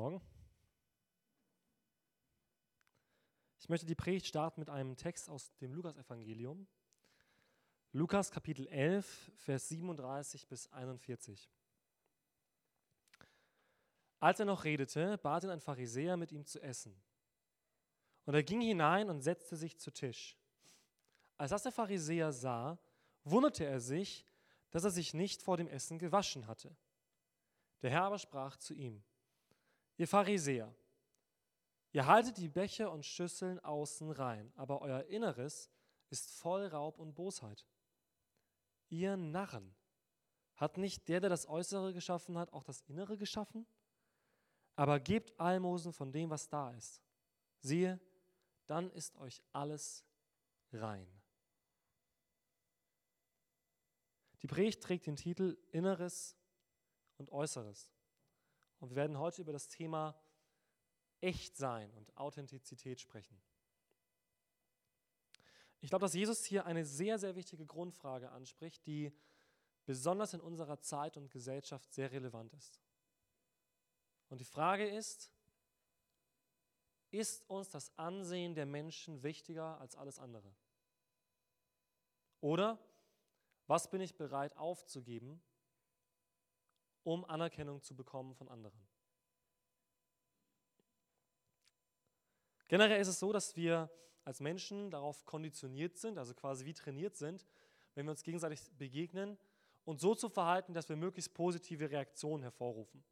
Morgen. Ich möchte die Predigt starten mit einem Text aus dem Lukas-Evangelium. Lukas Kapitel 11, Vers 37 bis 41. Als er noch redete, bat ihn ein Pharisäer, mit ihm zu essen. Und er ging hinein und setzte sich zu Tisch. Als das der Pharisäer sah, wunderte er sich, dass er sich nicht vor dem Essen gewaschen hatte. Der Herr aber sprach zu ihm, Ihr Pharisäer, ihr haltet die Becher und Schüsseln außen rein, aber euer Inneres ist voll Raub und Bosheit. Ihr Narren, hat nicht der, der das Äußere geschaffen hat, auch das Innere geschaffen? Aber gebt Almosen von dem, was da ist. Siehe, dann ist euch alles rein. Die Predigt trägt den Titel Inneres und Äußeres. Und wir werden heute über das Thema Echtsein und Authentizität sprechen. Ich glaube, dass Jesus hier eine sehr, sehr wichtige Grundfrage anspricht, die besonders in unserer Zeit und Gesellschaft sehr relevant ist. Und die Frage ist, ist uns das Ansehen der Menschen wichtiger als alles andere? Oder was bin ich bereit aufzugeben, um Anerkennung zu bekommen von anderen. Generell ist es so, dass wir als Menschen darauf konditioniert sind, also quasi wie trainiert sind, wenn wir uns gegenseitig begegnen, uns so zu verhalten, dass wir möglichst positive Reaktionen hervorrufen.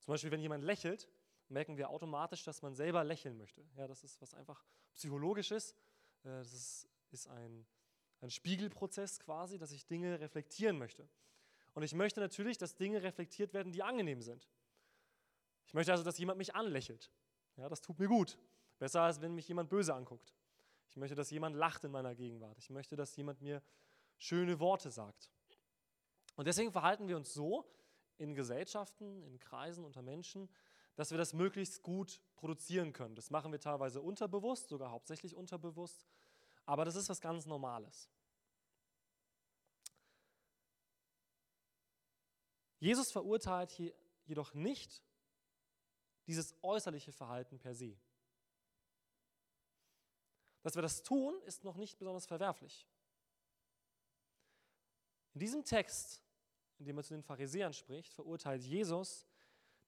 Zum Beispiel, wenn jemand lächelt, merken wir automatisch, dass man selber lächeln möchte. Ja, das ist was einfach psychologisches. Äh, das ist, ist ein, ein Spiegelprozess quasi, dass ich Dinge reflektieren möchte. Und ich möchte natürlich, dass Dinge reflektiert werden, die angenehm sind. Ich möchte also, dass jemand mich anlächelt. Ja, das tut mir gut. Besser als wenn mich jemand böse anguckt. Ich möchte, dass jemand lacht in meiner Gegenwart. Ich möchte, dass jemand mir schöne Worte sagt. Und deswegen verhalten wir uns so in Gesellschaften, in Kreisen, unter Menschen, dass wir das möglichst gut produzieren können. Das machen wir teilweise unterbewusst, sogar hauptsächlich unterbewusst. Aber das ist was ganz Normales. Jesus verurteilt jedoch nicht dieses äußerliche Verhalten per se. Dass wir das tun, ist noch nicht besonders verwerflich. In diesem Text, in dem er zu den Pharisäern spricht, verurteilt Jesus,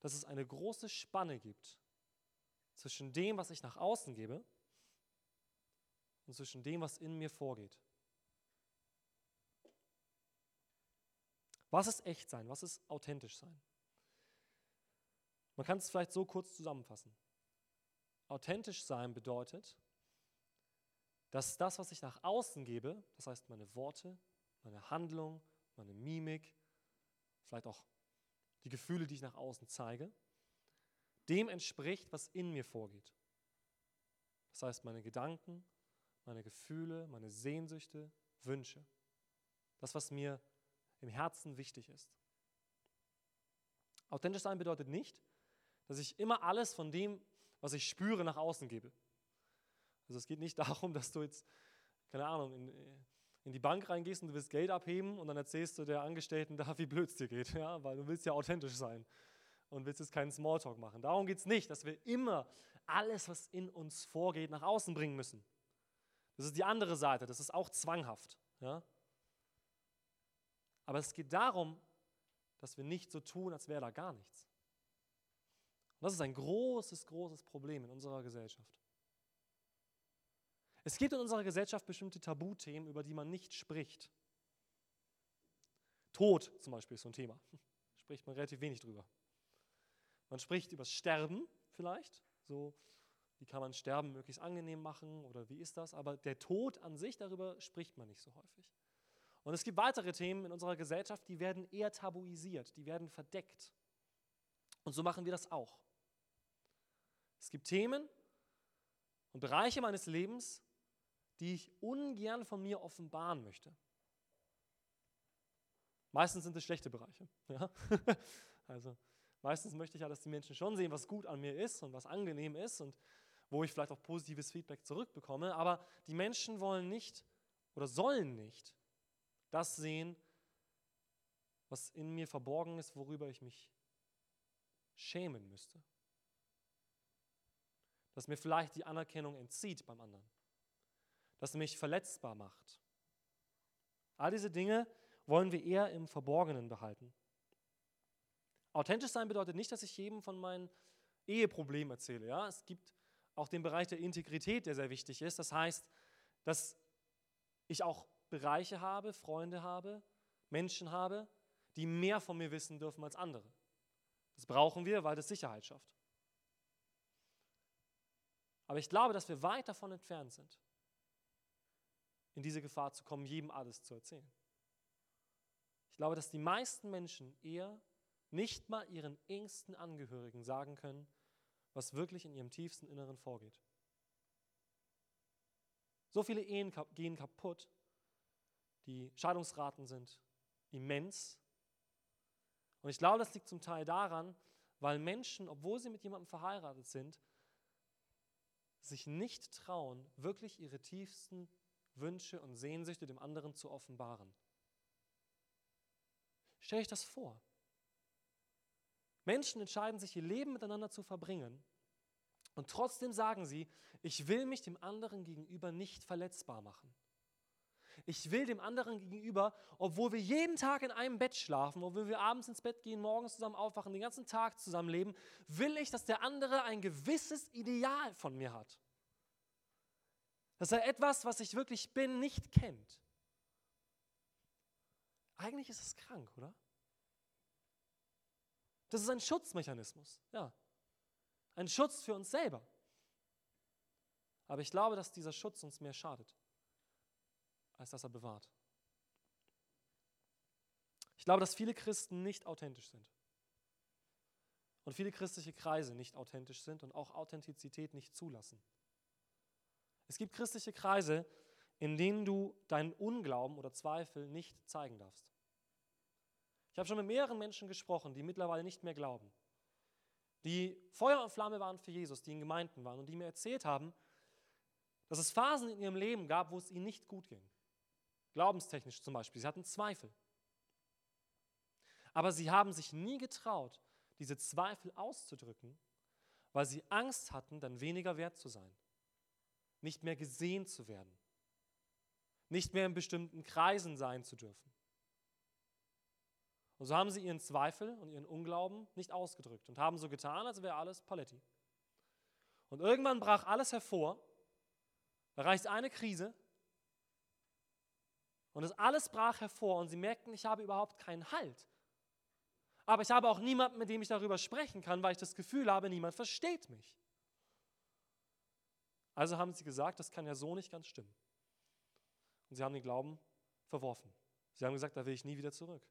dass es eine große Spanne gibt zwischen dem, was ich nach außen gebe, und zwischen dem, was in mir vorgeht. Was ist echt sein? Was ist authentisch sein? Man kann es vielleicht so kurz zusammenfassen. Authentisch sein bedeutet, dass das, was ich nach außen gebe, das heißt meine Worte, meine Handlung, meine Mimik, vielleicht auch die Gefühle, die ich nach außen zeige, dem entspricht, was in mir vorgeht. Das heißt meine Gedanken, meine Gefühle, meine Sehnsüchte, Wünsche. Das, was mir im Herzen wichtig ist. Authentisch sein bedeutet nicht, dass ich immer alles von dem, was ich spüre, nach außen gebe. Also es geht nicht darum, dass du jetzt, keine Ahnung, in, in die Bank reingehst und du willst Geld abheben und dann erzählst du der Angestellten da, wie blöd es dir geht, ja? weil du willst ja authentisch sein und willst jetzt keinen Smalltalk machen. Darum geht es nicht, dass wir immer alles, was in uns vorgeht, nach außen bringen müssen. Das ist die andere Seite, das ist auch zwanghaft. Ja? Aber es geht darum, dass wir nicht so tun, als wäre da gar nichts. Und das ist ein großes, großes Problem in unserer Gesellschaft. Es gibt in unserer Gesellschaft bestimmte Tabuthemen, über die man nicht spricht. Tod zum Beispiel ist so ein Thema. Spricht man relativ wenig drüber. Man spricht über Sterben vielleicht, so wie kann man Sterben möglichst angenehm machen oder wie ist das, aber der Tod an sich, darüber spricht man nicht so häufig. Und es gibt weitere Themen in unserer Gesellschaft, die werden eher tabuisiert, die werden verdeckt. Und so machen wir das auch. Es gibt Themen und Bereiche meines Lebens, die ich ungern von mir offenbaren möchte. Meistens sind es schlechte Bereiche. Ja? Also meistens möchte ich ja, dass die Menschen schon sehen, was gut an mir ist und was angenehm ist und wo ich vielleicht auch positives Feedback zurückbekomme. Aber die Menschen wollen nicht oder sollen nicht das sehen, was in mir verborgen ist, worüber ich mich schämen müsste. Das mir vielleicht die Anerkennung entzieht beim anderen. Das mich verletzbar macht. All diese Dinge wollen wir eher im Verborgenen behalten. Authentisch sein bedeutet nicht, dass ich jedem von meinen Eheproblemen erzähle. Ja? Es gibt auch den Bereich der Integrität, der sehr wichtig ist. Das heißt, dass ich auch Bereiche habe, Freunde habe, Menschen habe, die mehr von mir wissen dürfen als andere. Das brauchen wir, weil das Sicherheit schafft. Aber ich glaube, dass wir weit davon entfernt sind, in diese Gefahr zu kommen, jedem alles zu erzählen. Ich glaube, dass die meisten Menschen eher nicht mal ihren engsten Angehörigen sagen können, was wirklich in ihrem tiefsten Inneren vorgeht. So viele Ehen gehen kaputt, die Scheidungsraten sind immens. Und ich glaube, das liegt zum Teil daran, weil Menschen, obwohl sie mit jemandem verheiratet sind, sich nicht trauen, wirklich ihre tiefsten Wünsche und Sehnsüchte dem anderen zu offenbaren. Stell euch das vor. Menschen entscheiden sich, ihr Leben miteinander zu verbringen und trotzdem sagen sie, ich will mich dem anderen gegenüber nicht verletzbar machen. Ich will dem anderen gegenüber, obwohl wir jeden Tag in einem Bett schlafen, obwohl wir abends ins Bett gehen, morgens zusammen aufwachen, den ganzen Tag zusammen leben, will ich, dass der andere ein gewisses Ideal von mir hat. Dass er etwas, was ich wirklich bin, nicht kennt. Eigentlich ist es krank, oder? Das ist ein Schutzmechanismus, ja. Ein Schutz für uns selber. Aber ich glaube, dass dieser Schutz uns mehr schadet als dass er bewahrt. Ich glaube, dass viele Christen nicht authentisch sind. Und viele christliche Kreise nicht authentisch sind und auch Authentizität nicht zulassen. Es gibt christliche Kreise, in denen du deinen Unglauben oder Zweifel nicht zeigen darfst. Ich habe schon mit mehreren Menschen gesprochen, die mittlerweile nicht mehr glauben, die Feuer und Flamme waren für Jesus, die in Gemeinden waren und die mir erzählt haben, dass es Phasen in ihrem Leben gab, wo es ihnen nicht gut ging. Glaubenstechnisch zum Beispiel. Sie hatten Zweifel. Aber sie haben sich nie getraut, diese Zweifel auszudrücken, weil sie Angst hatten, dann weniger wert zu sein, nicht mehr gesehen zu werden, nicht mehr in bestimmten Kreisen sein zu dürfen. Und so haben sie ihren Zweifel und ihren Unglauben nicht ausgedrückt und haben so getan, als wäre alles Paletti. Und irgendwann brach alles hervor, da reicht eine Krise und das alles brach hervor und sie merkten, ich habe überhaupt keinen Halt. Aber ich habe auch niemanden, mit dem ich darüber sprechen kann, weil ich das Gefühl habe, niemand versteht mich. Also haben sie gesagt, das kann ja so nicht ganz stimmen. Und sie haben den Glauben verworfen. Sie haben gesagt, da will ich nie wieder zurück.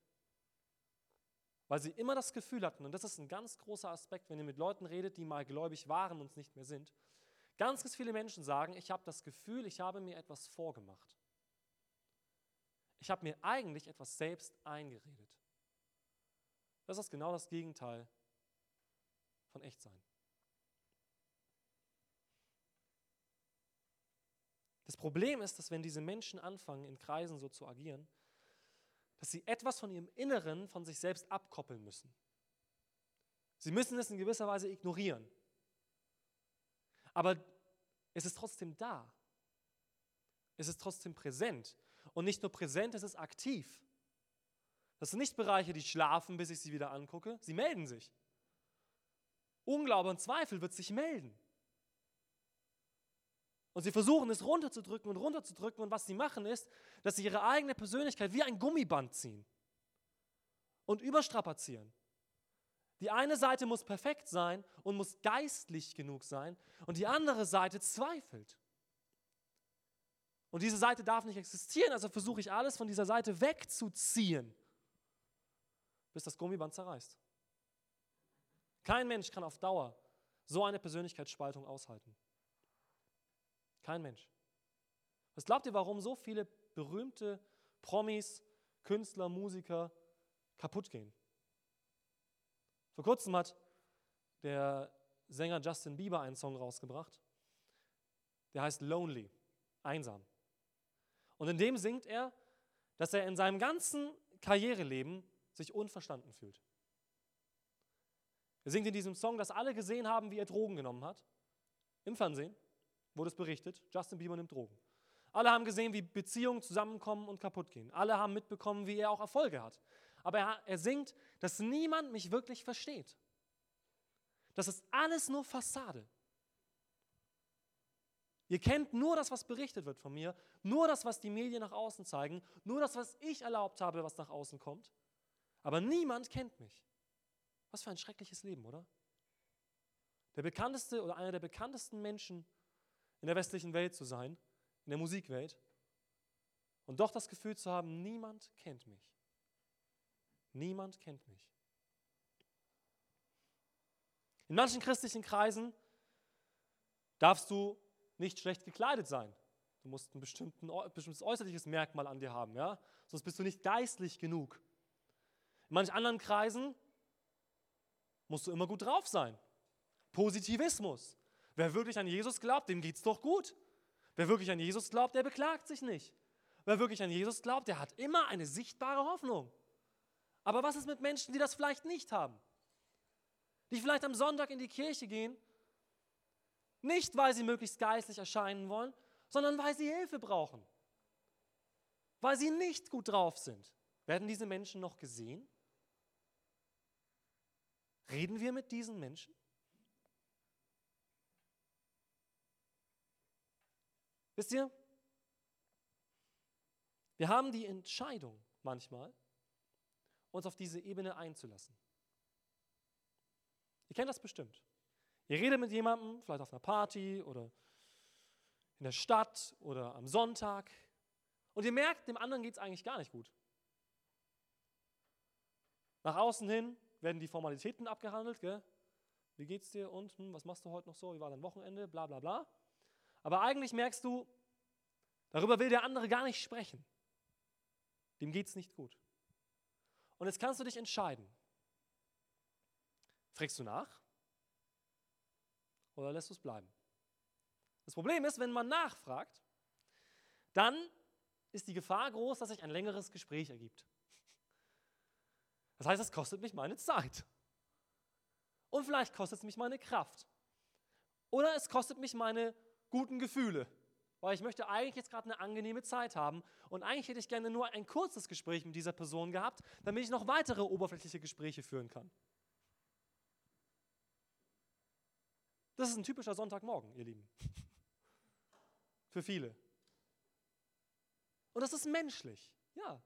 Weil sie immer das Gefühl hatten, und das ist ein ganz großer Aspekt, wenn ihr mit Leuten redet, die mal gläubig waren und es nicht mehr sind, ganz, ganz viele Menschen sagen, ich habe das Gefühl, ich habe mir etwas vorgemacht. Ich habe mir eigentlich etwas selbst eingeredet. Das ist genau das Gegenteil von Echtsein. Das Problem ist, dass wenn diese Menschen anfangen, in Kreisen so zu agieren, dass sie etwas von ihrem Inneren von sich selbst abkoppeln müssen. Sie müssen es in gewisser Weise ignorieren. Aber es ist trotzdem da. Es ist trotzdem präsent. Und nicht nur präsent, es ist aktiv. Das sind nicht Bereiche, die schlafen, bis ich sie wieder angucke. Sie melden sich. Unglaube und Zweifel wird sich melden. Und sie versuchen es runterzudrücken und runterzudrücken. Und was sie machen ist, dass sie ihre eigene Persönlichkeit wie ein Gummiband ziehen und überstrapazieren. Die eine Seite muss perfekt sein und muss geistlich genug sein und die andere Seite zweifelt. Und diese Seite darf nicht existieren, also versuche ich alles von dieser Seite wegzuziehen, bis das Gummiband zerreißt. Kein Mensch kann auf Dauer so eine Persönlichkeitsspaltung aushalten. Kein Mensch. Was glaubt ihr, warum so viele berühmte Promis, Künstler, Musiker kaputt gehen? Vor kurzem hat der Sänger Justin Bieber einen Song rausgebracht, der heißt Lonely, einsam. Und in dem singt er, dass er in seinem ganzen Karriereleben sich unverstanden fühlt. Er singt in diesem Song, dass alle gesehen haben, wie er Drogen genommen hat. Im Fernsehen wurde es berichtet, Justin Bieber nimmt Drogen. Alle haben gesehen, wie Beziehungen zusammenkommen und kaputt gehen. Alle haben mitbekommen, wie er auch Erfolge hat. Aber er, er singt, dass niemand mich wirklich versteht. Das ist alles nur Fassade. Ihr kennt nur das, was berichtet wird von mir, nur das, was die Medien nach außen zeigen, nur das, was ich erlaubt habe, was nach außen kommt. Aber niemand kennt mich. Was für ein schreckliches Leben, oder? Der bekannteste oder einer der bekanntesten Menschen in der westlichen Welt zu sein, in der Musikwelt, und doch das Gefühl zu haben, niemand kennt mich. Niemand kennt mich. In manchen christlichen Kreisen darfst du nicht schlecht gekleidet sein. Du musst ein bestimmtes äußerliches Merkmal an dir haben, ja? sonst bist du nicht geistlich genug. In manchen anderen Kreisen musst du immer gut drauf sein. Positivismus. Wer wirklich an Jesus glaubt, dem geht es doch gut. Wer wirklich an Jesus glaubt, der beklagt sich nicht. Wer wirklich an Jesus glaubt, der hat immer eine sichtbare Hoffnung. Aber was ist mit Menschen, die das vielleicht nicht haben? Die vielleicht am Sonntag in die Kirche gehen nicht, weil sie möglichst geistlich erscheinen wollen, sondern weil sie Hilfe brauchen. Weil sie nicht gut drauf sind. Werden diese Menschen noch gesehen? Reden wir mit diesen Menschen? Wisst ihr, wir haben die Entscheidung manchmal, uns auf diese Ebene einzulassen. Ihr kennt das bestimmt. Ihr redet mit jemandem, vielleicht auf einer Party oder in der Stadt oder am Sonntag und ihr merkt, dem anderen geht es eigentlich gar nicht gut. Nach außen hin werden die Formalitäten abgehandelt, gell? Wie geht's dir und hm, was machst du heute noch so? Wie war dein Wochenende? Bla bla bla. Aber eigentlich merkst du, darüber will der andere gar nicht sprechen. Dem geht es nicht gut. Und jetzt kannst du dich entscheiden. Fragst du nach? Oder lässt du es bleiben? Das Problem ist, wenn man nachfragt, dann ist die Gefahr groß, dass sich ein längeres Gespräch ergibt. Das heißt, es kostet mich meine Zeit. Und vielleicht kostet es mich meine Kraft. Oder es kostet mich meine guten Gefühle. Weil ich möchte eigentlich jetzt gerade eine angenehme Zeit haben. Und eigentlich hätte ich gerne nur ein kurzes Gespräch mit dieser Person gehabt, damit ich noch weitere oberflächliche Gespräche führen kann. Das ist ein typischer Sonntagmorgen, ihr Lieben. Für viele. Und das ist menschlich, ja.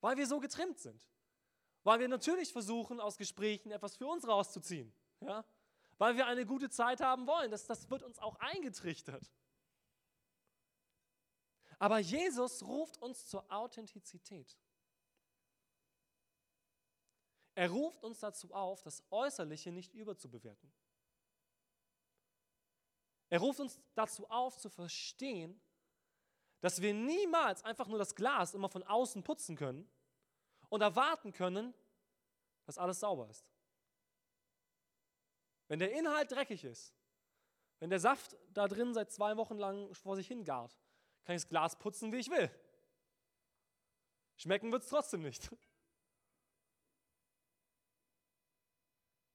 Weil wir so getrimmt sind. Weil wir natürlich versuchen, aus Gesprächen etwas für uns rauszuziehen. Ja? Weil wir eine gute Zeit haben wollen. Das, das wird uns auch eingetrichtert. Aber Jesus ruft uns zur Authentizität. Er ruft uns dazu auf, das Äußerliche nicht überzubewerten. Er ruft uns dazu auf, zu verstehen, dass wir niemals einfach nur das Glas immer von außen putzen können und erwarten können, dass alles sauber ist. Wenn der Inhalt dreckig ist, wenn der Saft da drin seit zwei Wochen lang vor sich hingart, kann ich das Glas putzen, wie ich will. Schmecken wird es trotzdem nicht.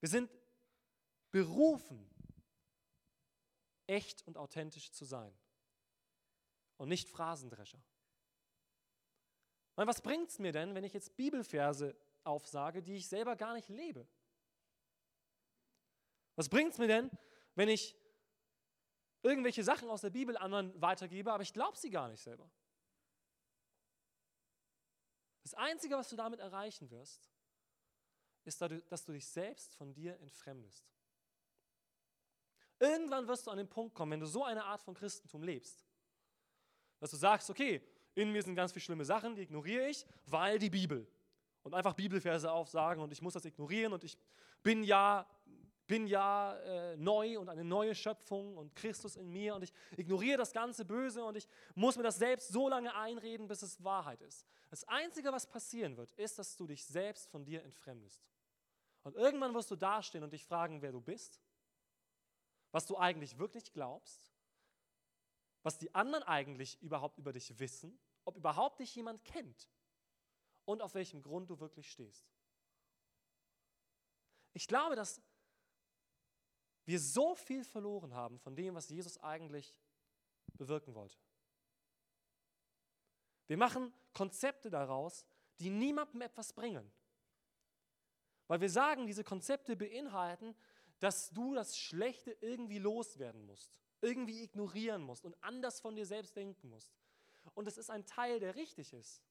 Wir sind berufen, echt und authentisch zu sein und nicht Phrasendrescher. Meine, was bringt es mir denn, wenn ich jetzt Bibelverse aufsage, die ich selber gar nicht lebe? Was bringt es mir denn, wenn ich irgendwelche Sachen aus der Bibel anderen weitergebe, aber ich glaube sie gar nicht selber? Das Einzige, was du damit erreichen wirst, ist, dass du dich selbst von dir entfremdest. Irgendwann wirst du an den Punkt kommen, wenn du so eine Art von Christentum lebst, dass du sagst, okay, in mir sind ganz viele schlimme Sachen, die ignoriere ich, weil die Bibel. Und einfach Bibelverse aufsagen und ich muss das ignorieren und ich bin ja, bin ja äh, neu und eine neue Schöpfung und Christus in mir und ich ignoriere das ganze Böse und ich muss mir das selbst so lange einreden, bis es Wahrheit ist. Das Einzige, was passieren wird, ist, dass du dich selbst von dir entfremdest. Und irgendwann wirst du dastehen und dich fragen, wer du bist was du eigentlich wirklich glaubst, was die anderen eigentlich überhaupt über dich wissen, ob überhaupt dich jemand kennt und auf welchem Grund du wirklich stehst. Ich glaube, dass wir so viel verloren haben von dem, was Jesus eigentlich bewirken wollte. Wir machen Konzepte daraus, die niemandem etwas bringen. Weil wir sagen, diese Konzepte beinhalten, dass du das Schlechte irgendwie loswerden musst, irgendwie ignorieren musst und anders von dir selbst denken musst. Und es ist ein Teil, der richtig ist.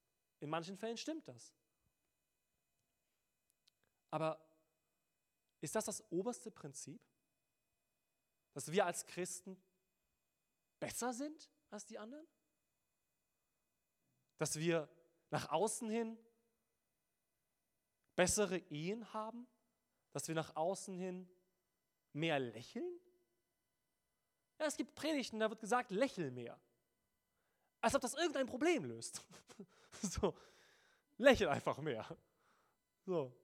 In manchen Fällen stimmt das. Aber ist das das oberste Prinzip? Dass wir als Christen besser sind als die anderen? Dass wir nach außen hin bessere Ehen haben? Dass wir nach außen hin mehr lächeln? Ja, es gibt Predigten, da wird gesagt, lächel mehr. Als ob das irgendein Problem löst. so, lächel einfach mehr. So.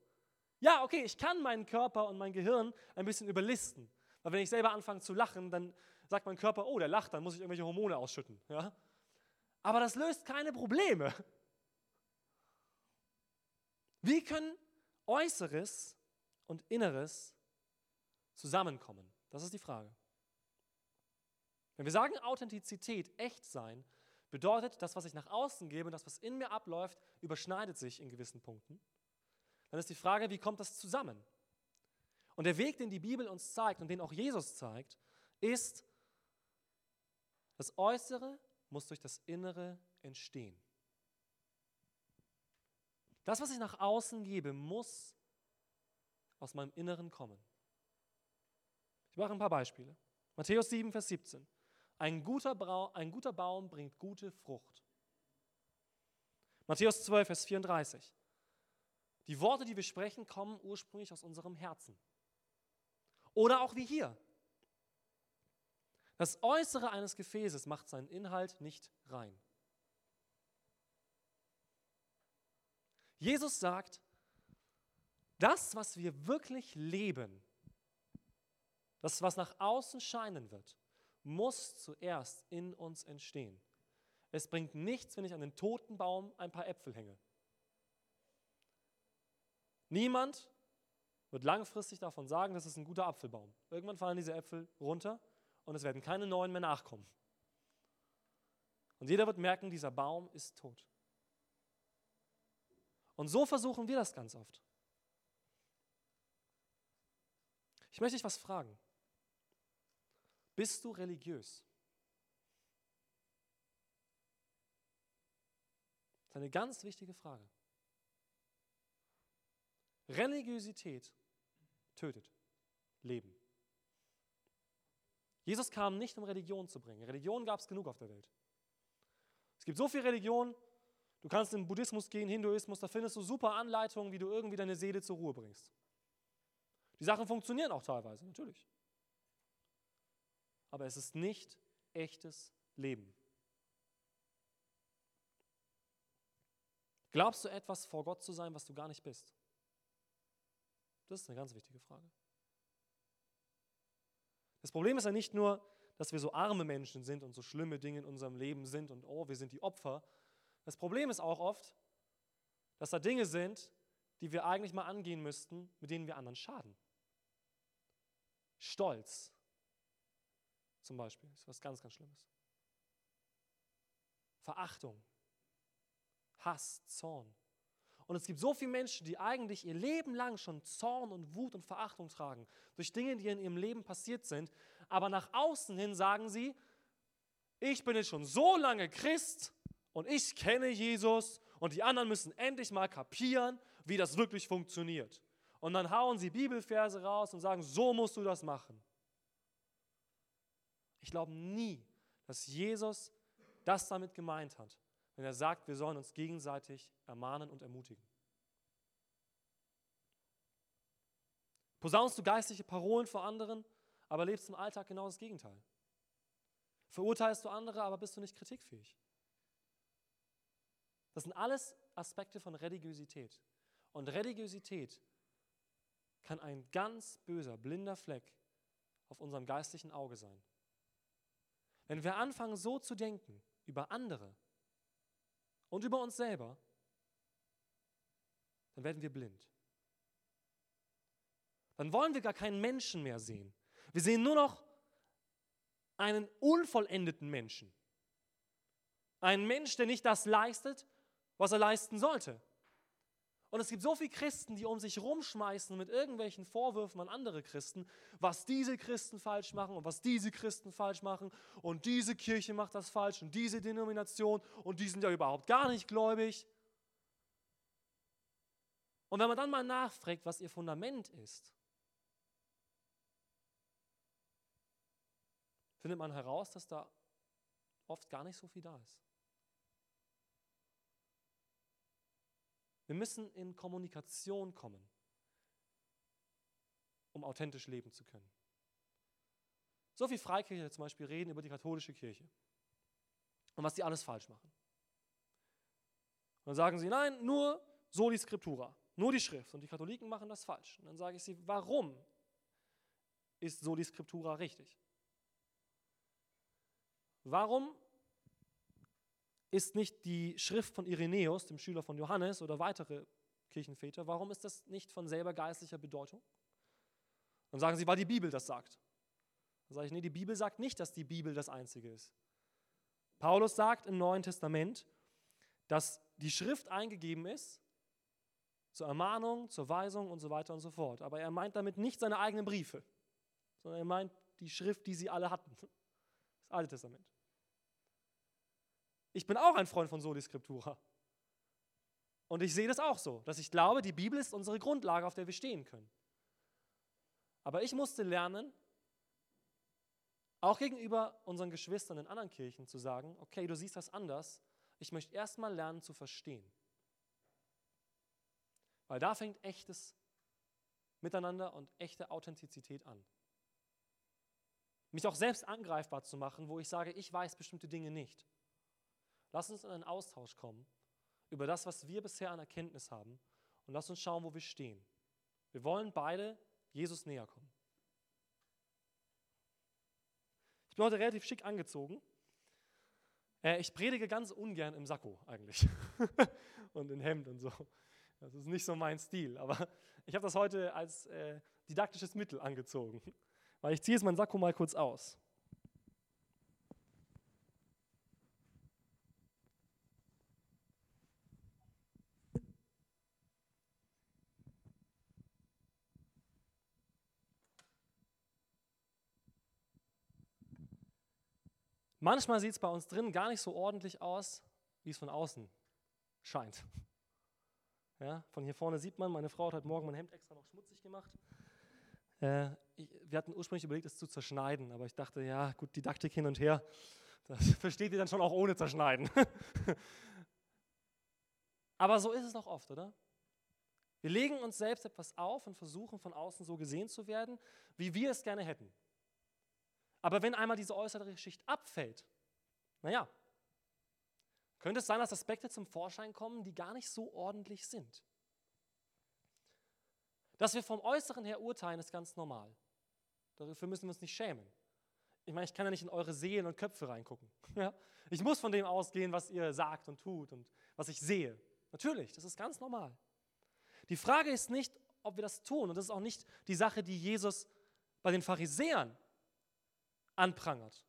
Ja, okay, ich kann meinen Körper und mein Gehirn ein bisschen überlisten. Weil wenn ich selber anfange zu lachen, dann sagt mein Körper, oh, der lacht, dann muss ich irgendwelche Hormone ausschütten. Ja? Aber das löst keine Probleme. Wie können Äußeres und Inneres zusammenkommen? Das ist die Frage. Wenn wir sagen Authentizität, echt sein, bedeutet, das, was ich nach außen gebe, das, was in mir abläuft, überschneidet sich in gewissen Punkten. Dann ist die Frage, wie kommt das zusammen? Und der Weg, den die Bibel uns zeigt und den auch Jesus zeigt, ist, das Äußere muss durch das Innere entstehen. Das, was ich nach außen gebe, muss aus meinem Inneren kommen. Ich mache ein paar Beispiele. Matthäus 7, Vers 17. Ein guter, Brau, ein guter Baum bringt gute Frucht. Matthäus 12, Vers 34. Die Worte, die wir sprechen, kommen ursprünglich aus unserem Herzen. Oder auch wie hier. Das Äußere eines Gefäßes macht seinen Inhalt nicht rein. Jesus sagt, das, was wir wirklich leben, das, was nach außen scheinen wird, muss zuerst in uns entstehen. Es bringt nichts, wenn ich an den toten Baum ein paar Äpfel hänge. Niemand wird langfristig davon sagen, das ist ein guter Apfelbaum. Irgendwann fallen diese Äpfel runter und es werden keine neuen mehr nachkommen. Und jeder wird merken, dieser Baum ist tot. Und so versuchen wir das ganz oft. Ich möchte dich was fragen. Bist du religiös? Das ist eine ganz wichtige Frage. Religiosität tötet Leben. Jesus kam nicht, um Religion zu bringen. Religion gab es genug auf der Welt. Es gibt so viel Religion, du kannst in Buddhismus gehen, Hinduismus, da findest du super Anleitungen, wie du irgendwie deine Seele zur Ruhe bringst. Die Sachen funktionieren auch teilweise, natürlich. Aber es ist nicht echtes Leben. Glaubst du etwas vor Gott zu sein, was du gar nicht bist? Das ist eine ganz wichtige Frage. Das Problem ist ja nicht nur, dass wir so arme Menschen sind und so schlimme Dinge in unserem Leben sind und oh, wir sind die Opfer. Das Problem ist auch oft, dass da Dinge sind, die wir eigentlich mal angehen müssten, mit denen wir anderen schaden. Stolz zum Beispiel ist was ganz, ganz Schlimmes. Verachtung, Hass, Zorn. Und es gibt so viele Menschen, die eigentlich ihr Leben lang schon Zorn und Wut und Verachtung tragen durch Dinge, die in ihrem Leben passiert sind. Aber nach außen hin sagen sie, ich bin jetzt schon so lange Christ und ich kenne Jesus und die anderen müssen endlich mal kapieren, wie das wirklich funktioniert. Und dann hauen sie Bibelverse raus und sagen, so musst du das machen. Ich glaube nie, dass Jesus das damit gemeint hat wenn er sagt, wir sollen uns gegenseitig ermahnen und ermutigen. Posaunst du geistliche Parolen vor anderen, aber lebst im Alltag genau das Gegenteil. Verurteilst du andere, aber bist du nicht kritikfähig. Das sind alles Aspekte von Religiosität. Und Religiosität kann ein ganz böser, blinder Fleck auf unserem geistlichen Auge sein. Wenn wir anfangen, so zu denken über andere, und über uns selber, dann werden wir blind. dann wollen wir gar keinen Menschen mehr sehen. Wir sehen nur noch einen unvollendeten Menschen. Einen Mensch, der nicht das leistet, was er leisten sollte. Und es gibt so viele Christen, die um sich rumschmeißen mit irgendwelchen Vorwürfen an andere Christen, was diese Christen falsch machen und was diese Christen falsch machen und diese Kirche macht das falsch und diese Denomination und die sind ja überhaupt gar nicht gläubig. Und wenn man dann mal nachfragt, was ihr Fundament ist, findet man heraus, dass da oft gar nicht so viel da ist. Wir müssen in Kommunikation kommen, um authentisch leben zu können. So viel Freikirche zum Beispiel reden über die katholische Kirche und was sie alles falsch machen. Und dann sagen sie, nein, nur Soli Scriptura, nur die Schrift. Und die Katholiken machen das falsch. Und dann sage ich sie, warum ist Soli Scriptura richtig? Warum ist nicht die Schrift von Irenäus, dem Schüler von Johannes oder weitere Kirchenväter, warum ist das nicht von selber geistlicher Bedeutung? Dann sagen sie, weil die Bibel das sagt. Dann sage ich, nee, die Bibel sagt nicht, dass die Bibel das Einzige ist. Paulus sagt im Neuen Testament, dass die Schrift eingegeben ist zur Ermahnung, zur Weisung und so weiter und so fort. Aber er meint damit nicht seine eigenen Briefe, sondern er meint die Schrift, die sie alle hatten. Das Alte Testament. Ich bin auch ein Freund von Soli Scriptura. Und ich sehe das auch so, dass ich glaube, die Bibel ist unsere Grundlage, auf der wir stehen können. Aber ich musste lernen, auch gegenüber unseren Geschwistern in anderen Kirchen zu sagen, okay, du siehst das anders, ich möchte erstmal lernen zu verstehen. Weil da fängt echtes Miteinander und echte Authentizität an. Mich auch selbst angreifbar zu machen, wo ich sage, ich weiß bestimmte Dinge nicht. Lass uns in einen Austausch kommen über das, was wir bisher an Erkenntnis haben und lass uns schauen, wo wir stehen. Wir wollen beide Jesus näher kommen. Ich bin heute relativ schick angezogen. Äh, ich predige ganz ungern im Sakko eigentlich und in Hemd und so. Das ist nicht so mein Stil, aber ich habe das heute als äh, didaktisches Mittel angezogen, weil ich ziehe jetzt mein Sakko mal kurz aus. Manchmal sieht es bei uns drin gar nicht so ordentlich aus, wie es von außen scheint. Ja, von hier vorne sieht man, meine Frau hat heute Morgen mein Hemd extra noch schmutzig gemacht. Äh, ich, wir hatten ursprünglich überlegt, es zu zerschneiden, aber ich dachte, ja, gut, Didaktik hin und her, das versteht ihr dann schon auch ohne zerschneiden. aber so ist es doch oft, oder? Wir legen uns selbst etwas auf und versuchen von außen so gesehen zu werden, wie wir es gerne hätten. Aber wenn einmal diese äußere Schicht abfällt, naja, könnte es sein, dass Aspekte zum Vorschein kommen, die gar nicht so ordentlich sind. Dass wir vom Äußeren her urteilen, ist ganz normal. Dafür müssen wir uns nicht schämen. Ich meine, ich kann ja nicht in eure Seelen und Köpfe reingucken. Ja? Ich muss von dem ausgehen, was ihr sagt und tut und was ich sehe. Natürlich, das ist ganz normal. Die Frage ist nicht, ob wir das tun. Und das ist auch nicht die Sache, die Jesus bei den Pharisäern anprangert.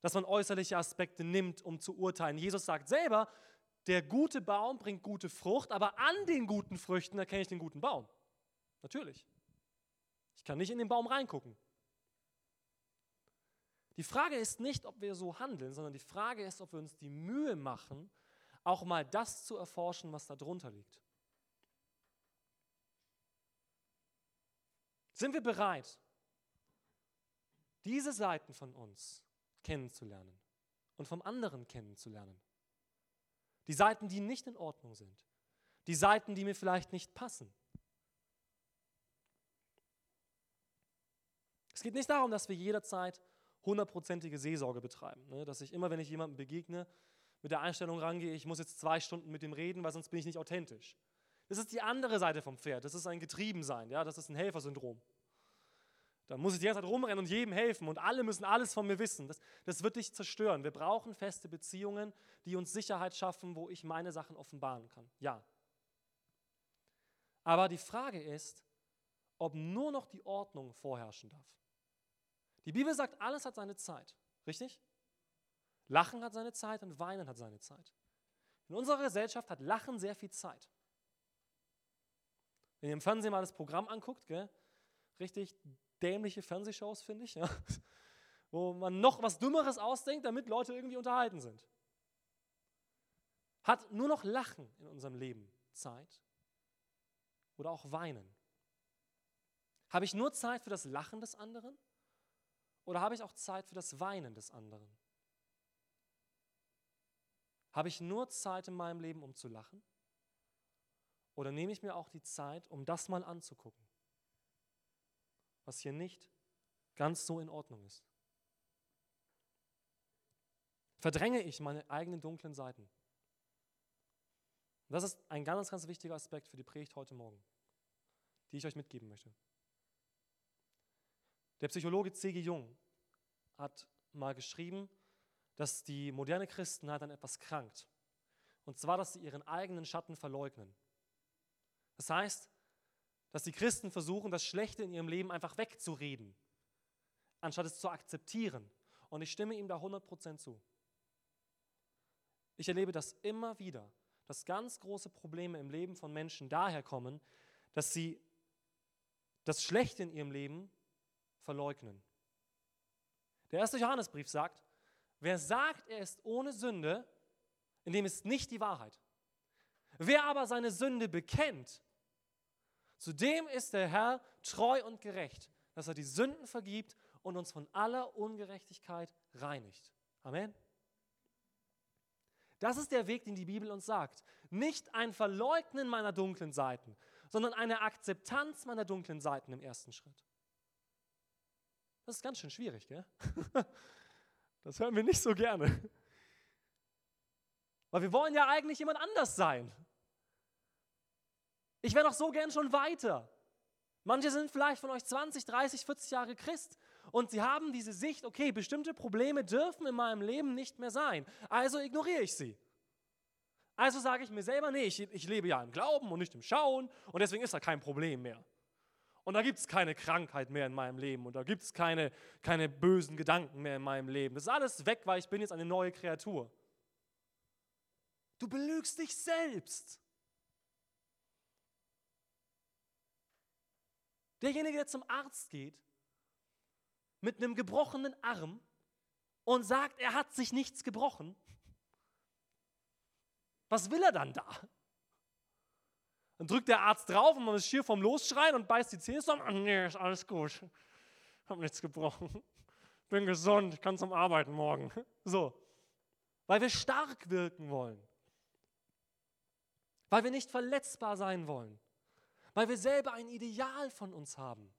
Dass man äußerliche Aspekte nimmt, um zu urteilen. Jesus sagt selber, der gute Baum bringt gute Frucht, aber an den guten Früchten erkenne ich den guten Baum. Natürlich. Ich kann nicht in den Baum reingucken. Die Frage ist nicht, ob wir so handeln, sondern die Frage ist, ob wir uns die Mühe machen, auch mal das zu erforschen, was da drunter liegt. Sind wir bereit, diese Seiten von uns kennenzulernen und vom anderen kennenzulernen. Die Seiten, die nicht in Ordnung sind. Die Seiten, die mir vielleicht nicht passen. Es geht nicht darum, dass wir jederzeit hundertprozentige Seelsorge betreiben. Ne? Dass ich immer, wenn ich jemandem begegne, mit der Einstellung rangehe, ich muss jetzt zwei Stunden mit dem reden, weil sonst bin ich nicht authentisch. Das ist die andere Seite vom Pferd. Das ist ein Getriebensein. Das ist ein Helfersyndrom. Da muss ich die ganze Zeit rumrennen und jedem helfen und alle müssen alles von mir wissen. Das, das wird dich zerstören. Wir brauchen feste Beziehungen, die uns Sicherheit schaffen, wo ich meine Sachen offenbaren kann. Ja. Aber die Frage ist, ob nur noch die Ordnung vorherrschen darf. Die Bibel sagt, alles hat seine Zeit, richtig? Lachen hat seine Zeit und Weinen hat seine Zeit. In unserer Gesellschaft hat Lachen sehr viel Zeit. Wenn ihr im Fernsehen mal das Programm anguckt, gell, richtig dämliche Fernsehshows, finde ich, ja, wo man noch was Dümmeres ausdenkt, damit Leute irgendwie unterhalten sind. Hat nur noch Lachen in unserem Leben Zeit oder auch Weinen? Habe ich nur Zeit für das Lachen des anderen oder habe ich auch Zeit für das Weinen des anderen? Habe ich nur Zeit in meinem Leben, um zu lachen? Oder nehme ich mir auch die Zeit, um das mal anzugucken, was hier nicht ganz so in Ordnung ist? Verdränge ich meine eigenen dunklen Seiten? Das ist ein ganz, ganz wichtiger Aspekt für die Predigt heute Morgen, die ich euch mitgeben möchte. Der Psychologe C.G. Jung hat mal geschrieben, dass die moderne Christenheit an etwas krankt. Und zwar, dass sie ihren eigenen Schatten verleugnen. Das heißt, dass die Christen versuchen, das Schlechte in ihrem Leben einfach wegzureden, anstatt es zu akzeptieren. Und ich stimme ihm da 100% zu. Ich erlebe das immer wieder, dass ganz große Probleme im Leben von Menschen daher kommen, dass sie das Schlechte in ihrem Leben verleugnen. Der erste Johannesbrief sagt, wer sagt, er ist ohne Sünde, in dem ist nicht die Wahrheit. Wer aber seine Sünde bekennt, zu dem ist der Herr treu und gerecht, dass er die Sünden vergibt und uns von aller Ungerechtigkeit reinigt. Amen. Das ist der Weg, den die Bibel uns sagt. Nicht ein Verleugnen meiner dunklen Seiten, sondern eine Akzeptanz meiner dunklen Seiten im ersten Schritt. Das ist ganz schön schwierig, gell? Das hören wir nicht so gerne. Weil wir wollen ja eigentlich jemand anders sein. Ich wäre doch so gern schon weiter. Manche sind vielleicht von euch 20, 30, 40 Jahre Christ und sie haben diese Sicht, okay, bestimmte Probleme dürfen in meinem Leben nicht mehr sein. Also ignoriere ich sie. Also sage ich mir selber, nee, ich, ich lebe ja im Glauben und nicht im Schauen und deswegen ist da kein Problem mehr. Und da gibt es keine Krankheit mehr in meinem Leben und da gibt es keine, keine bösen Gedanken mehr in meinem Leben. Das ist alles weg, weil ich bin jetzt eine neue Kreatur. Du belügst dich selbst. Derjenige, der zum Arzt geht mit einem gebrochenen Arm und sagt, er hat sich nichts gebrochen, was will er dann da? Dann drückt der Arzt drauf und man ist schier vom Losschreien und beißt die Zähne zusammen. Nee, ist alles gut. Hab nichts gebrochen. Bin gesund, ich kann zum Arbeiten morgen. So. Weil wir stark wirken wollen. Weil wir nicht verletzbar sein wollen. Weil wir selber ein Ideal von uns haben.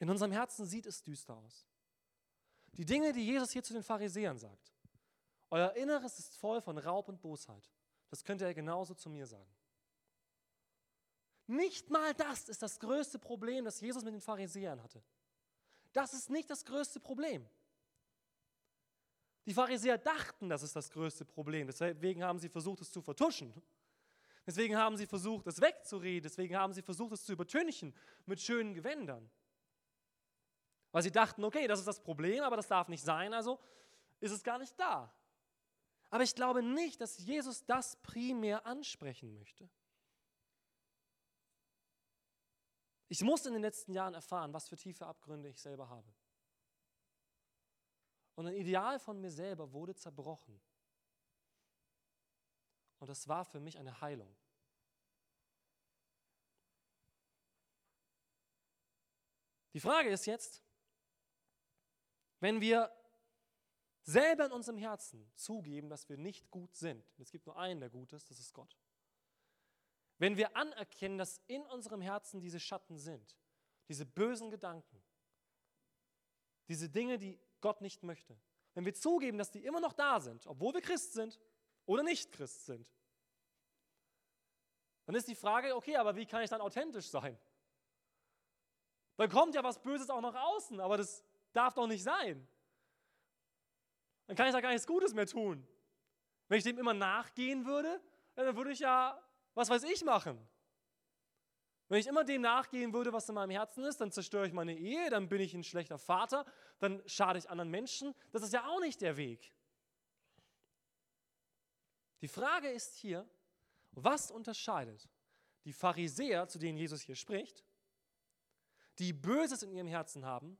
In unserem Herzen sieht es düster aus. Die Dinge, die Jesus hier zu den Pharisäern sagt, euer Inneres ist voll von Raub und Bosheit. Das könnte er genauso zu mir sagen. Nicht mal das ist das größte Problem, das Jesus mit den Pharisäern hatte. Das ist nicht das größte Problem. Die Pharisäer dachten, das ist das größte Problem. Deswegen haben sie versucht, es zu vertuschen. Deswegen haben sie versucht, es wegzureden. Deswegen haben sie versucht, es zu übertünchen mit schönen Gewändern. Weil sie dachten, okay, das ist das Problem, aber das darf nicht sein, also ist es gar nicht da. Aber ich glaube nicht, dass Jesus das primär ansprechen möchte. Ich musste in den letzten Jahren erfahren, was für tiefe Abgründe ich selber habe. Und ein Ideal von mir selber wurde zerbrochen. Und das war für mich eine Heilung. Die Frage ist jetzt, wenn wir selber in unserem Herzen zugeben, dass wir nicht gut sind, es gibt nur einen, der gut ist, das ist Gott. Wenn wir anerkennen, dass in unserem Herzen diese Schatten sind, diese bösen Gedanken, diese Dinge, die Gott nicht möchte, wenn wir zugeben, dass die immer noch da sind, obwohl wir Christ sind oder nicht Christ sind, dann ist die Frage, okay, aber wie kann ich dann authentisch sein? Dann kommt ja was Böses auch nach außen, aber das darf doch nicht sein. Dann kann ich da gar nichts Gutes mehr tun. Wenn ich dem immer nachgehen würde, dann würde ich ja was weiß ich, machen. Wenn ich immer dem nachgehen würde, was in meinem Herzen ist, dann zerstöre ich meine Ehe, dann bin ich ein schlechter Vater, dann schade ich anderen Menschen. Das ist ja auch nicht der Weg. Die Frage ist hier, was unterscheidet die Pharisäer, zu denen Jesus hier spricht, die Böses in ihrem Herzen haben,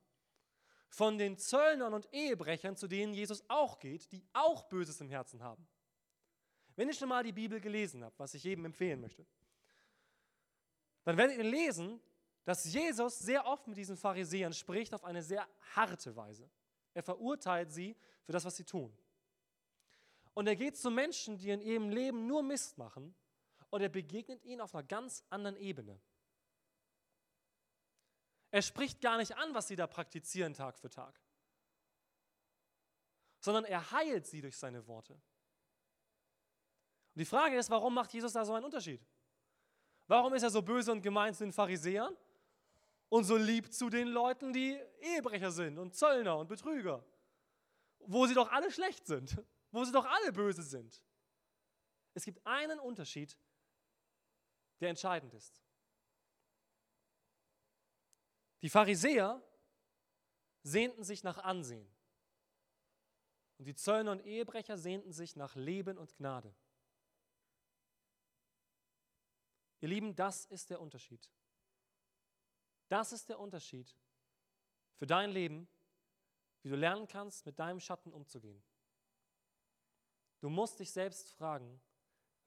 von den Zöllnern und Ehebrechern, zu denen Jesus auch geht, die auch Böses im Herzen haben. Wenn ihr schon mal die Bibel gelesen habt, was ich jedem empfehlen möchte, dann werdet ihr lesen, dass Jesus sehr oft mit diesen Pharisäern spricht auf eine sehr harte Weise. Er verurteilt sie für das, was sie tun. Und er geht zu Menschen, die in ihrem Leben nur Mist machen, und er begegnet ihnen auf einer ganz anderen Ebene. Er spricht gar nicht an, was sie da praktizieren Tag für Tag, sondern er heilt sie durch seine Worte. Und die Frage ist, warum macht Jesus da so einen Unterschied? Warum ist er so böse und gemein zu den Pharisäern und so lieb zu den Leuten, die Ehebrecher sind und Zöllner und Betrüger? Wo sie doch alle schlecht sind, wo sie doch alle böse sind. Es gibt einen Unterschied, der entscheidend ist. Die Pharisäer sehnten sich nach Ansehen. Und die Zöllner und Ehebrecher sehnten sich nach Leben und Gnade. Ihr Lieben, das ist der Unterschied. Das ist der Unterschied für dein Leben, wie du lernen kannst, mit deinem Schatten umzugehen. Du musst dich selbst fragen,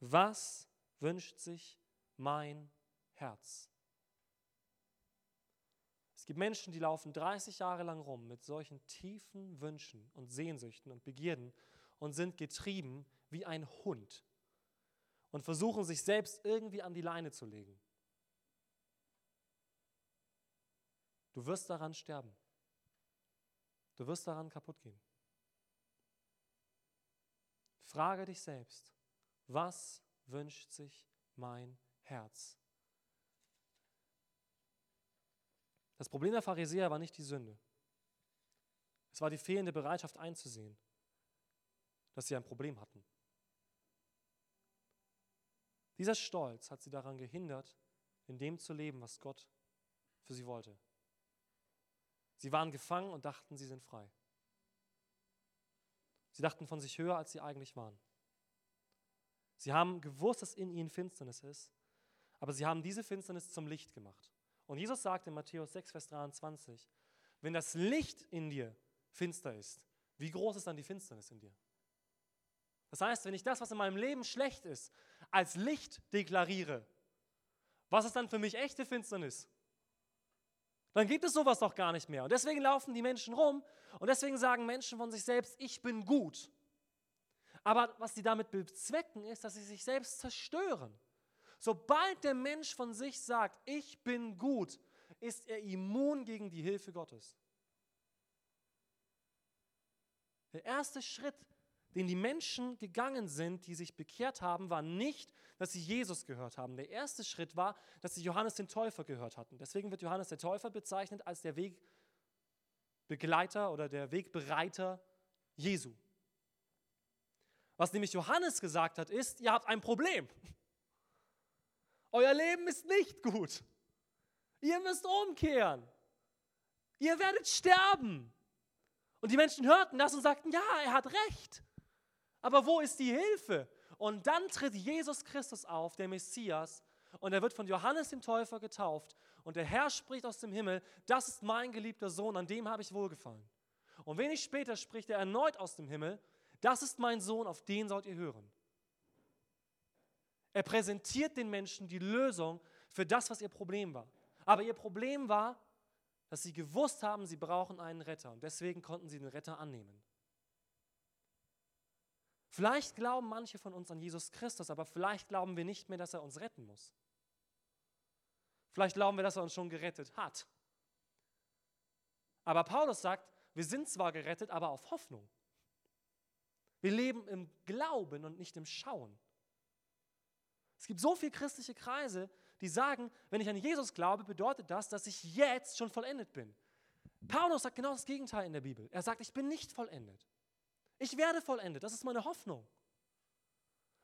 was wünscht sich mein Herz? Es gibt Menschen, die laufen 30 Jahre lang rum mit solchen tiefen Wünschen und Sehnsüchten und Begierden und sind getrieben wie ein Hund und versuchen sich selbst irgendwie an die Leine zu legen. Du wirst daran sterben. Du wirst daran kaputt gehen. Frage dich selbst, was wünscht sich mein Herz? Das Problem der Pharisäer war nicht die Sünde. Es war die fehlende Bereitschaft einzusehen, dass sie ein Problem hatten. Dieser Stolz hat sie daran gehindert, in dem zu leben, was Gott für sie wollte. Sie waren gefangen und dachten, sie sind frei. Sie dachten von sich höher, als sie eigentlich waren. Sie haben gewusst, dass in ihnen Finsternis ist, aber sie haben diese Finsternis zum Licht gemacht. Und Jesus sagt in Matthäus 6, Vers 23, wenn das Licht in dir finster ist, wie groß ist dann die Finsternis in dir? Das heißt, wenn ich das, was in meinem Leben schlecht ist, als Licht deklariere, was ist dann für mich echte Finsternis? Dann gibt es sowas doch gar nicht mehr. Und deswegen laufen die Menschen rum und deswegen sagen Menschen von sich selbst, ich bin gut. Aber was sie damit bezwecken, ist, dass sie sich selbst zerstören. Sobald der Mensch von sich sagt, ich bin gut, ist er immun gegen die Hilfe Gottes. Der erste Schritt, den die Menschen gegangen sind, die sich bekehrt haben, war nicht, dass sie Jesus gehört haben. Der erste Schritt war, dass sie Johannes den Täufer gehört hatten. Deswegen wird Johannes der Täufer bezeichnet als der Wegbegleiter oder der Wegbereiter Jesu. Was nämlich Johannes gesagt hat, ist, ihr habt ein Problem. Euer Leben ist nicht gut. Ihr müsst umkehren. Ihr werdet sterben. Und die Menschen hörten das und sagten, ja, er hat recht. Aber wo ist die Hilfe? Und dann tritt Jesus Christus auf, der Messias, und er wird von Johannes dem Täufer getauft. Und der Herr spricht aus dem Himmel, das ist mein geliebter Sohn, an dem habe ich wohlgefallen. Und wenig später spricht er erneut aus dem Himmel, das ist mein Sohn, auf den sollt ihr hören. Er präsentiert den Menschen die Lösung für das, was ihr Problem war. Aber ihr Problem war, dass sie gewusst haben, sie brauchen einen Retter und deswegen konnten sie den Retter annehmen. Vielleicht glauben manche von uns an Jesus Christus, aber vielleicht glauben wir nicht mehr, dass er uns retten muss. Vielleicht glauben wir, dass er uns schon gerettet hat. Aber Paulus sagt, wir sind zwar gerettet, aber auf Hoffnung. Wir leben im Glauben und nicht im Schauen. Es gibt so viele christliche Kreise, die sagen, wenn ich an Jesus glaube, bedeutet das, dass ich jetzt schon vollendet bin. Paulus sagt genau das Gegenteil in der Bibel. Er sagt, ich bin nicht vollendet. Ich werde vollendet. Das ist meine Hoffnung.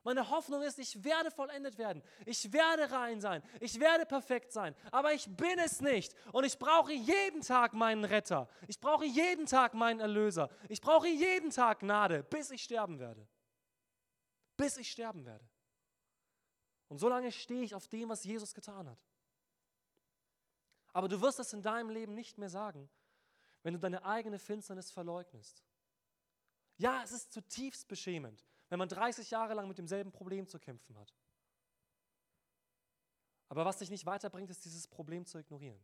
Meine Hoffnung ist, ich werde vollendet werden. Ich werde rein sein. Ich werde perfekt sein. Aber ich bin es nicht. Und ich brauche jeden Tag meinen Retter. Ich brauche jeden Tag meinen Erlöser. Ich brauche jeden Tag Gnade, bis ich sterben werde. Bis ich sterben werde. Und so lange stehe ich auf dem, was Jesus getan hat. Aber du wirst das in deinem Leben nicht mehr sagen, wenn du deine eigene Finsternis verleugnest. Ja, es ist zutiefst beschämend wenn man 30 Jahre lang mit demselben Problem zu kämpfen hat. Aber was dich nicht weiterbringt, ist dieses Problem zu ignorieren.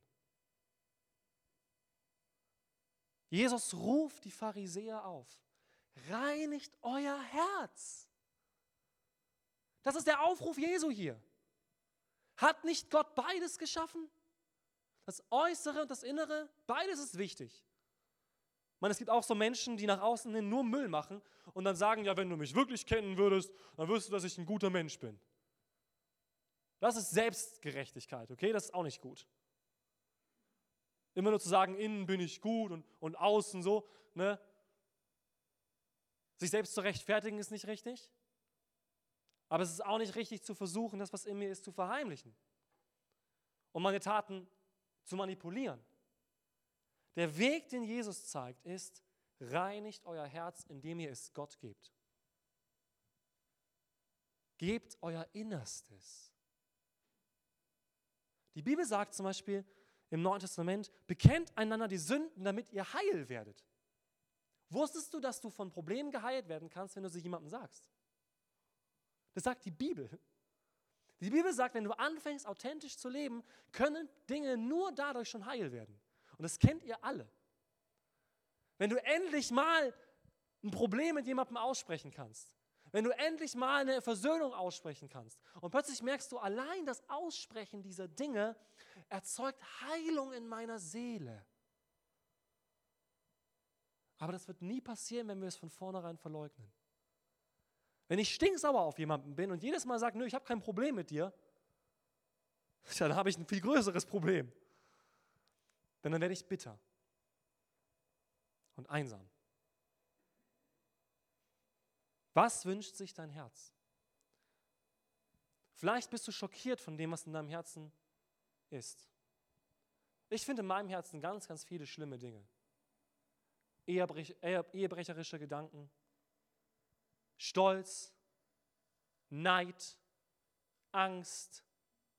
Jesus ruft die Pharisäer auf, reinigt euer Herz. Das ist der Aufruf Jesu hier. Hat nicht Gott beides geschaffen? Das Äußere und das Innere, beides ist wichtig. Meine, es gibt auch so Menschen, die nach außen hin nur Müll machen und dann sagen, ja, wenn du mich wirklich kennen würdest, dann wüsstest du, dass ich ein guter Mensch bin. Das ist Selbstgerechtigkeit, okay? Das ist auch nicht gut. Immer nur zu sagen, innen bin ich gut und, und außen so, ne? Sich selbst zu rechtfertigen ist nicht richtig. Aber es ist auch nicht richtig zu versuchen, das, was in mir ist, zu verheimlichen. Und meine Taten zu manipulieren. Der Weg, den Jesus zeigt, ist, reinigt euer Herz, indem ihr es Gott gebt. Gebt euer Innerstes. Die Bibel sagt zum Beispiel im Neuen Testament, bekennt einander die Sünden, damit ihr heil werdet. Wusstest du, dass du von Problemen geheilt werden kannst, wenn du sie jemandem sagst? Das sagt die Bibel. Die Bibel sagt, wenn du anfängst, authentisch zu leben, können Dinge nur dadurch schon heil werden. Und das kennt ihr alle. Wenn du endlich mal ein Problem mit jemandem aussprechen kannst, wenn du endlich mal eine Versöhnung aussprechen kannst und plötzlich merkst du, allein das Aussprechen dieser Dinge erzeugt Heilung in meiner Seele. Aber das wird nie passieren, wenn wir es von vornherein verleugnen. Wenn ich stinksauer auf jemanden bin und jedes Mal sage, nö, ich habe kein Problem mit dir, dann habe ich ein viel größeres Problem. Denn dann werde ich bitter und einsam. Was wünscht sich dein Herz? Vielleicht bist du schockiert von dem, was in deinem Herzen ist. Ich finde in meinem Herzen ganz, ganz viele schlimme Dinge. Ehebrecherische Gedanken, Stolz, Neid, Angst.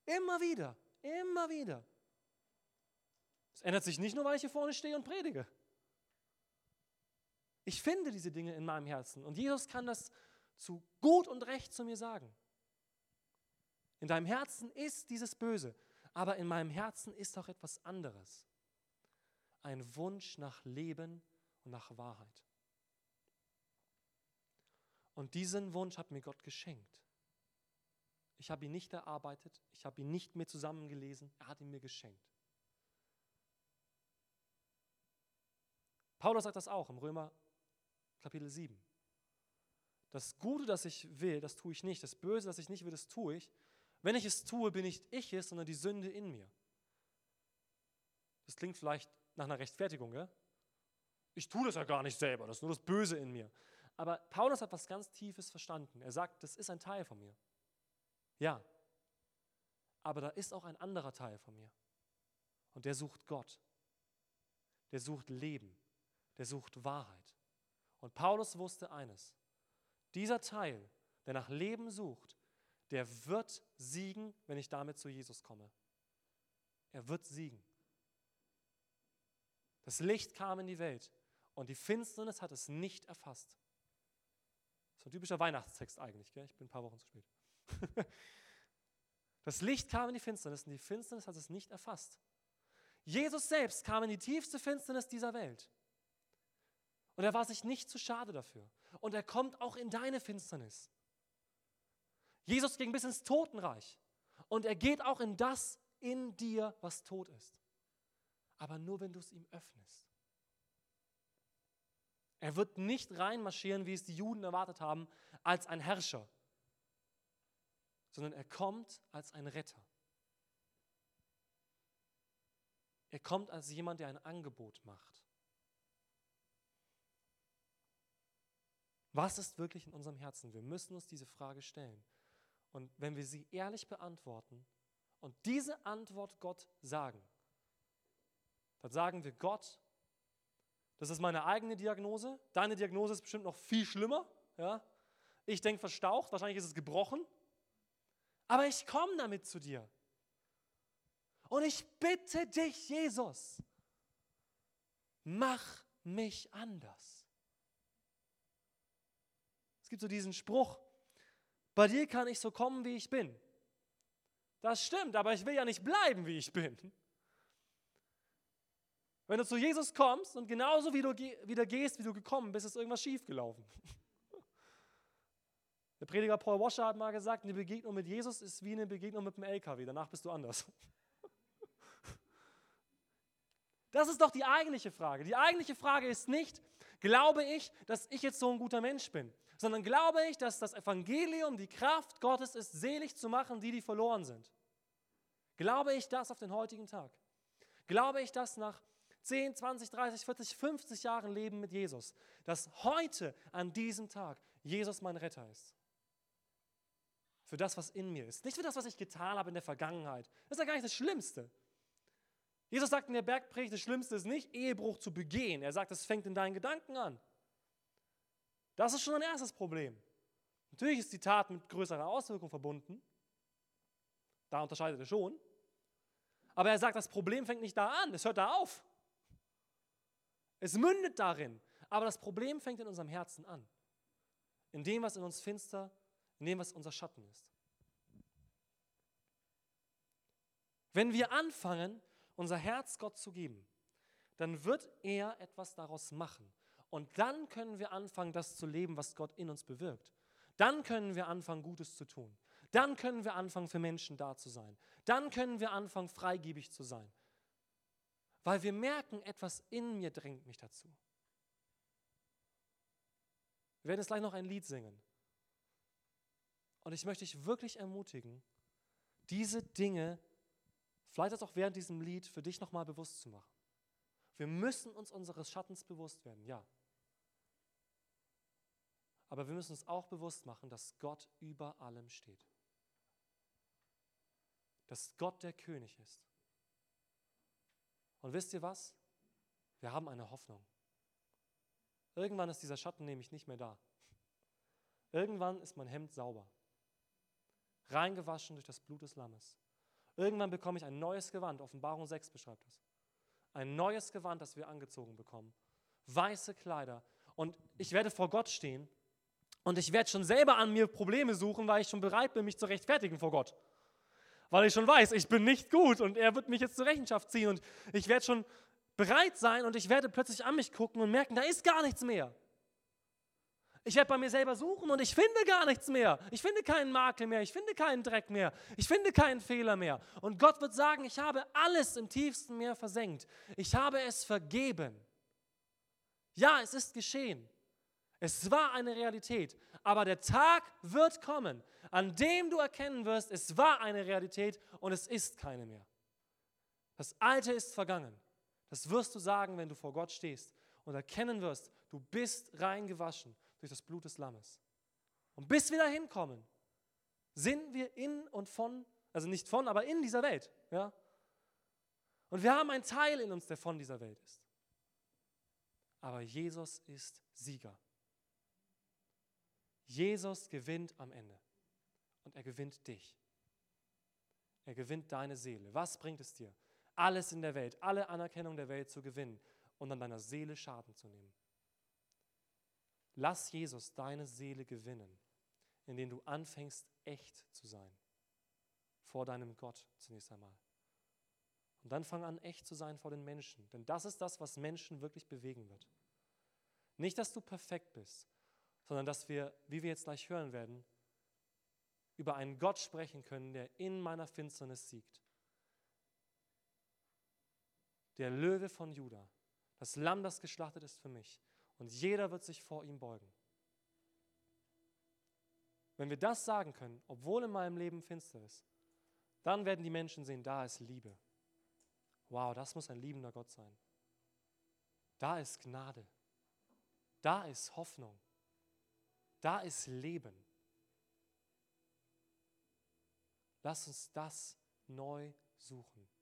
Immer wieder, immer wieder. Es ändert sich nicht nur, weil ich hier vorne stehe und predige. Ich finde diese Dinge in meinem Herzen und Jesus kann das zu gut und recht zu mir sagen. In deinem Herzen ist dieses Böse, aber in meinem Herzen ist auch etwas anderes. Ein Wunsch nach Leben und nach Wahrheit. Und diesen Wunsch hat mir Gott geschenkt. Ich habe ihn nicht erarbeitet, ich habe ihn nicht mehr zusammengelesen, er hat ihn mir geschenkt. Paulus sagt das auch im Römer Kapitel 7. Das Gute, das ich will, das tue ich nicht. Das Böse, das ich nicht will, das tue ich. Wenn ich es tue, bin nicht ich es, sondern die Sünde in mir. Das klingt vielleicht nach einer Rechtfertigung, gell? Ich tue das ja gar nicht selber, das ist nur das Böse in mir. Aber Paulus hat was ganz Tiefes verstanden. Er sagt, das ist ein Teil von mir. Ja. Aber da ist auch ein anderer Teil von mir. Und der sucht Gott. Der sucht Leben der sucht Wahrheit. Und Paulus wusste eines. Dieser Teil, der nach Leben sucht, der wird siegen, wenn ich damit zu Jesus komme. Er wird siegen. Das Licht kam in die Welt und die Finsternis hat es nicht erfasst. Das ist ein typischer Weihnachtstext eigentlich, gell? ich bin ein paar Wochen zu spät. Das Licht kam in die Finsternis und die Finsternis hat es nicht erfasst. Jesus selbst kam in die tiefste Finsternis dieser Welt. Und er war sich nicht zu schade dafür. Und er kommt auch in deine Finsternis. Jesus ging bis ins Totenreich. Und er geht auch in das in dir, was tot ist. Aber nur, wenn du es ihm öffnest. Er wird nicht reinmarschieren, wie es die Juden erwartet haben, als ein Herrscher, sondern er kommt als ein Retter. Er kommt als jemand, der ein Angebot macht. Was ist wirklich in unserem Herzen? Wir müssen uns diese Frage stellen. Und wenn wir sie ehrlich beantworten und diese Antwort Gott sagen, dann sagen wir Gott, das ist meine eigene Diagnose. Deine Diagnose ist bestimmt noch viel schlimmer. Ja? Ich denke verstaucht, wahrscheinlich ist es gebrochen. Aber ich komme damit zu dir. Und ich bitte dich, Jesus, mach mich anders. Es gibt so diesen Spruch, bei dir kann ich so kommen, wie ich bin. Das stimmt, aber ich will ja nicht bleiben, wie ich bin. Wenn du zu Jesus kommst und genauso wie du wieder gehst, wie du gekommen bist, ist irgendwas schiefgelaufen. Der Prediger Paul Washer hat mal gesagt, eine Begegnung mit Jesus ist wie eine Begegnung mit einem LKW, danach bist du anders. Das ist doch die eigentliche Frage. Die eigentliche Frage ist nicht, glaube ich, dass ich jetzt so ein guter Mensch bin, sondern glaube ich, dass das Evangelium die Kraft Gottes ist, selig zu machen, die, die verloren sind. Glaube ich das auf den heutigen Tag? Glaube ich das nach 10, 20, 30, 40, 50 Jahren Leben mit Jesus, dass heute an diesem Tag Jesus mein Retter ist? Für das, was in mir ist. Nicht für das, was ich getan habe in der Vergangenheit. Das ist ja gar nicht das Schlimmste. Jesus sagt in der Bergpredigt, das Schlimmste ist nicht, Ehebruch zu begehen. Er sagt, es fängt in deinen Gedanken an. Das ist schon ein erstes Problem. Natürlich ist die Tat mit größerer Auswirkung verbunden. Da unterscheidet er schon. Aber er sagt, das Problem fängt nicht da an, es hört da auf. Es mündet darin. Aber das Problem fängt in unserem Herzen an. In dem, was in uns finster, in dem, was unser Schatten ist. Wenn wir anfangen, unser Herz Gott zu geben, dann wird er etwas daraus machen. Und dann können wir anfangen, das zu leben, was Gott in uns bewirkt. Dann können wir anfangen, Gutes zu tun. Dann können wir anfangen, für Menschen da zu sein. Dann können wir anfangen, freigebig zu sein. Weil wir merken, etwas in mir drängt mich dazu. Wir werden jetzt gleich noch ein Lied singen. Und ich möchte dich wirklich ermutigen, diese Dinge Vielleicht auch während diesem Lied für dich nochmal bewusst zu machen. Wir müssen uns unseres Schattens bewusst werden, ja. Aber wir müssen uns auch bewusst machen, dass Gott über allem steht. Dass Gott der König ist. Und wisst ihr was? Wir haben eine Hoffnung. Irgendwann ist dieser Schatten nämlich nicht mehr da. Irgendwann ist mein Hemd sauber, reingewaschen durch das Blut des Lammes. Irgendwann bekomme ich ein neues Gewand. Offenbarung 6 beschreibt das. Ein neues Gewand, das wir angezogen bekommen. Weiße Kleider. Und ich werde vor Gott stehen und ich werde schon selber an mir Probleme suchen, weil ich schon bereit bin, mich zu rechtfertigen vor Gott. Weil ich schon weiß, ich bin nicht gut und er wird mich jetzt zur Rechenschaft ziehen und ich werde schon bereit sein und ich werde plötzlich an mich gucken und merken, da ist gar nichts mehr. Ich werde bei mir selber suchen und ich finde gar nichts mehr. Ich finde keinen Makel mehr. Ich finde keinen Dreck mehr. Ich finde keinen Fehler mehr. Und Gott wird sagen, ich habe alles im tiefsten Meer versenkt. Ich habe es vergeben. Ja, es ist geschehen. Es war eine Realität. Aber der Tag wird kommen, an dem du erkennen wirst, es war eine Realität und es ist keine mehr. Das Alte ist vergangen. Das wirst du sagen, wenn du vor Gott stehst und erkennen wirst, du bist reingewaschen durch das Blut des Lammes. Und bis wir dahin kommen, sind wir in und von, also nicht von, aber in dieser Welt. Ja? Und wir haben einen Teil in uns, der von dieser Welt ist. Aber Jesus ist Sieger. Jesus gewinnt am Ende. Und er gewinnt dich. Er gewinnt deine Seele. Was bringt es dir? Alles in der Welt, alle Anerkennung der Welt zu gewinnen und an deiner Seele Schaden zu nehmen. Lass Jesus deine Seele gewinnen, indem du anfängst, echt zu sein. Vor deinem Gott zunächst einmal. Und dann fang an, echt zu sein vor den Menschen. Denn das ist das, was Menschen wirklich bewegen wird. Nicht, dass du perfekt bist, sondern dass wir, wie wir jetzt gleich hören werden, über einen Gott sprechen können, der in meiner Finsternis siegt. Der Löwe von Juda, das Lamm, das geschlachtet ist für mich, und jeder wird sich vor ihm beugen. Wenn wir das sagen können, obwohl in meinem Leben finster ist, dann werden die Menschen sehen, da ist Liebe. Wow, das muss ein liebender Gott sein. Da ist Gnade. Da ist Hoffnung. Da ist Leben. Lass uns das neu suchen.